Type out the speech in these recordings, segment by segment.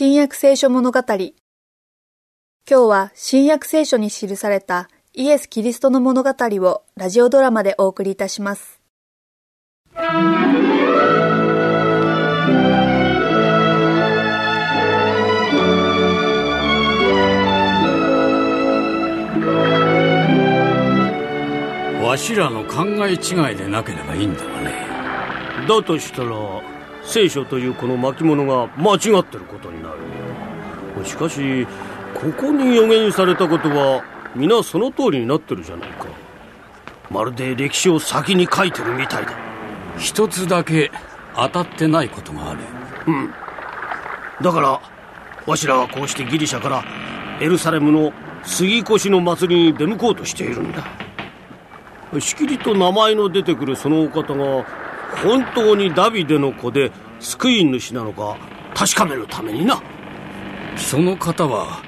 新約聖書物語。今日は新約聖書に記されたイエス・キリストの物語をラジオドラマでお送りいたします。わしらの考え違いでなければいいんだがね。だとしたら聖書というこの巻物が間違ってることになるしかしここに予言されたことは皆その通りになってるじゃないか。まるで歴史を先に書いてるみたいだ。一つだけ当たってないことがある。うん。だからわしらはこうしてギリシャからエルサレムの杉越の祭りに出向こうとしているんだ。しきりと名前の出てくるそのお方が本当にダビデの子で救い主なのか確かめるためにな。その方は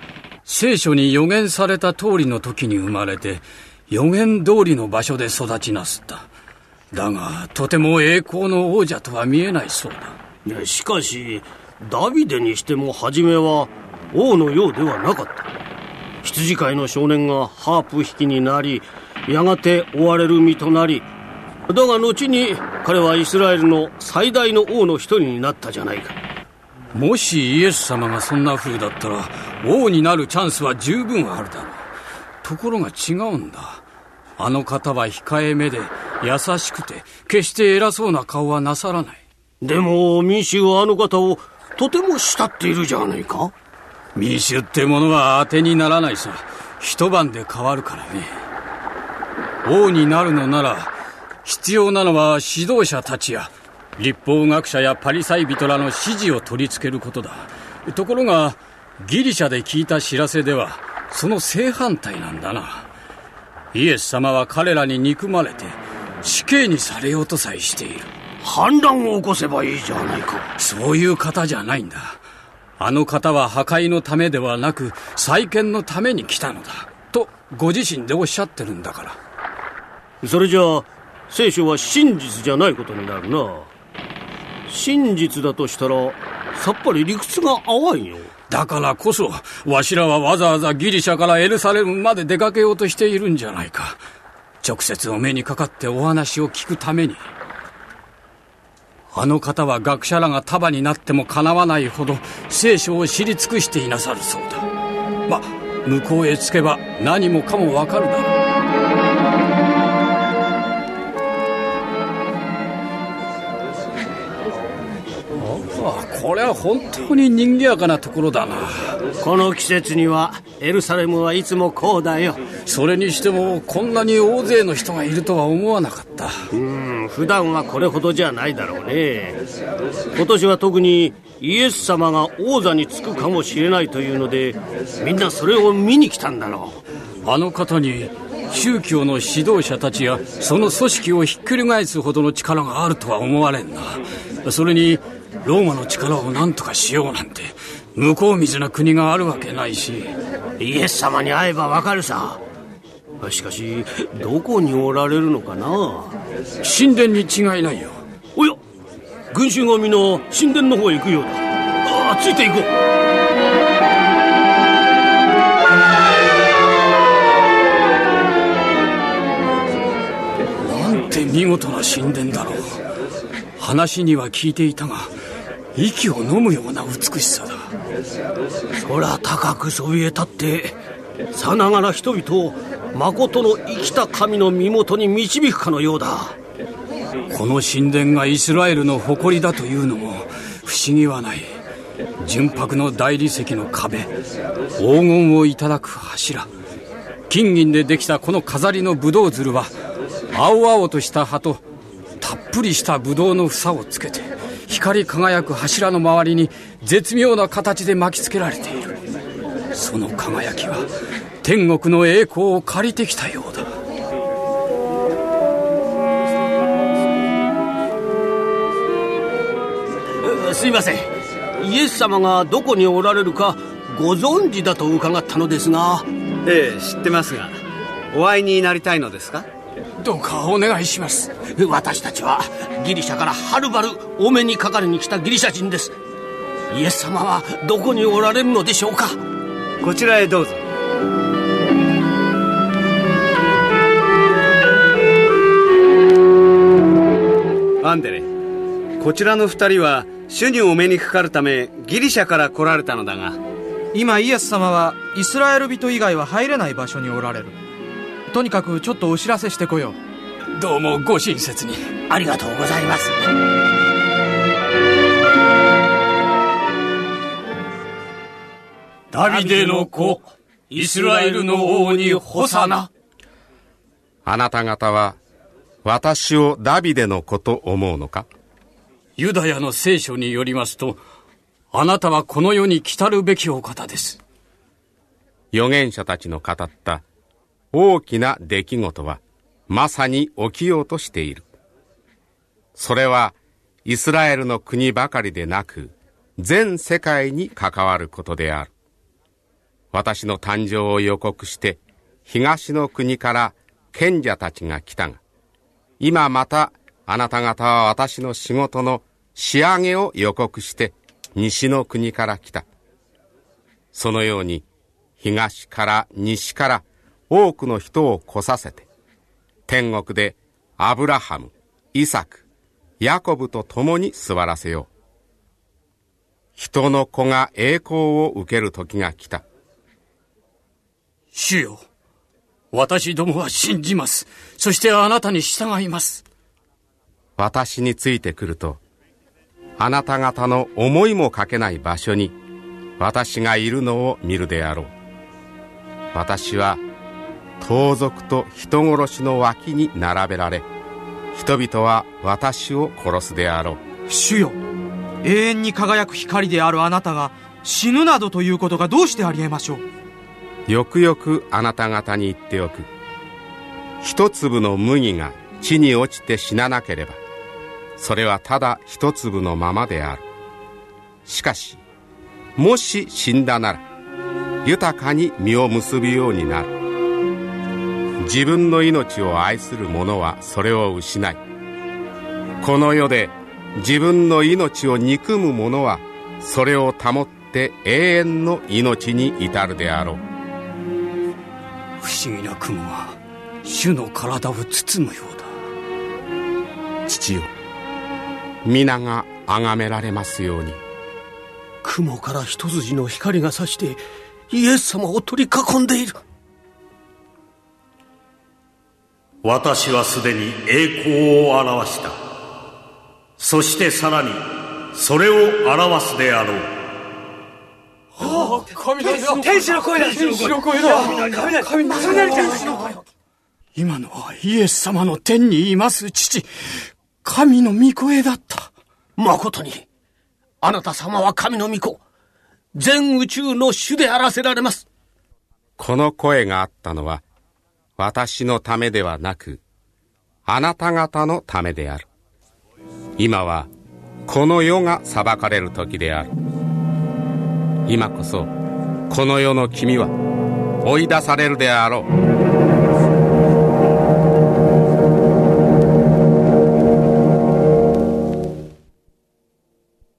聖書に予言された通りの時に生まれて予言通りの場所で育ちなすった。だがとても栄光の王者とは見えないそうだ。しかしダビデにしても初めは王のようではなかった。羊飼いの少年がハープ弾きになりやがて追われる身となりだが後に彼はイスラエルの最大の王の一人になったじゃないか。もしイエス様がそんな風だったら王になるチャンスは十分あるだろう。ところが違うんだ。あの方は控えめで優しくて決して偉そうな顔はなさらない。でも民衆はあの方をとても慕っているじゃないか。民衆ってものは当てにならないさ。一晩で変わるからね。王になるのなら必要なのは指導者たちや立法学者やパリサイ人らの指示を取り付けることだ。ところがギリシャで聞いた知らせではその正反対なんだな。イエス様は彼らに憎まれて死刑にされようとさえしている。反乱を起こせばいいじゃないか。そういう方じゃないんだ。あの方は破壊のためではなく再建のために来たのだ。とご自身でおっしゃってるんだから。それじゃあ聖書は真実じゃないことになるな。真実だとしたらさっぱり理屈が合わんよ。だからこそわしらはわざわざギリシャからエルサレムまで出かけようとしているんじゃないか。直接お目にかかってお話を聞くために。あの方は学者らが束になってもかなわないほど聖書を知り尽くしていなさるそうだ。ま向こうへ着けば何もかもわかるだろう。これは本当に賑やかなところだな。この季節にはエルサレムはいつもこうだよ。それにしてもこんなに大勢の人がいるとは思わなかった。うん普段はこれほどじゃないだろうね。今年は特にイエス様が王座につくかもしれないというのでみんなそれを見に来たんだろう。あの方に宗教の指導者たちやその組織をひっくり返すほどの力があるとは思われんな。それにローマの力を何とかしようなんて向こう水な国があるわけないし。イエス様に会えばわかるさ。しかしどこにおられるのかな？神殿に違いないよ。おや群衆がみんな神殿の方へ行くようだ。ああついていこう。なんて見事な神殿だろう。話には聞いていたが息を飲むような美しさだ。空高くそびえ立ってさながら人々を誠の生きた神の身元に導くかのようだ。この神殿がイスラエルの誇りだというのも不思議はない。純白の大理石の壁黄金をいただく柱。金銀でできたこの飾りのブドウ鶴は青々とした葉とたっぷりしたブドウの房をつけて光り輝く柱の周りに絶妙な形で巻きつけられている。その輝きは天国の栄光を借りてきたようだ。すいません。イエス様がどこにおられるかご存知だと伺ったのですが。ええ知ってますがお会いになりたいのですか？どうかお願いします。私たちはギリシャからはるばるお目にかかりに来たギリシャ人です。イエス様はどこにおられるのでしょうか？こちらへどうぞ。アンデレこちらの二人は主にお目にかかるためギリシャから来られたのだが。今イエス様はイスラエル人以外は入れない場所におられるとにかくちょっとお知らせしてこよう。どうもご親切に。ありがとうございます。ダビデの子イスラエルの王にホサナあなた方は私をダビデの子と思うのか？ユダヤの聖書によりますと、あなたはこの世に来たるべきお方です。預言者たちの語った大きな出来事はまさに起きようとしている。それはイスラエルの国ばかりでなく全世界に関わることである。私の誕生を予告して東の国から賢者たちが来たが、今またあなた方は私の仕事の仕上げを予告して西の国から来た。そのように東から西から多くの人を来させて、天国でアブラハム、イサク、ヤコブと共に座らせよう。人の子が栄光を受ける時が来た。主よ。私どもは信じます。そしてあなたに従います。私についてくると、あなた方の思いもかけない場所に私がいるのを見るであろう。私は盗賊と人殺しの脇に並べられ、人々は私を殺すであろう。主よ、永遠に輝く光であるあなたが死ぬなどということがどうしてありえましょう？よくよくあなた方に言っておく一粒の麦が地に落ちて死ななければそれはただ一粒のままであるしかしもし死んだなら豊かに実を結ぶようになる自分の命を愛する者はそれを失いこの世で自分の命を憎む者はそれを保って永遠の命に至るであろう。不思議な雲が主の体を包むようだ。父よ皆が崇められますように。雲から一筋の光が差してイエス様を取り囲んでいる私はすでに栄光を表した。そしてさらにそれを表すであろう。天使の声だ。天使の声だ。雷雷ちゃん今のはイエス様の天にいます父。神の御声だった。誠にあなた様は神の御子。全宇宙の主であらせられます。この声があったのは私のためではなくあなた方のためである。今はこの世が裁かれる時である。今こそこの世の君は追い出されるであろう。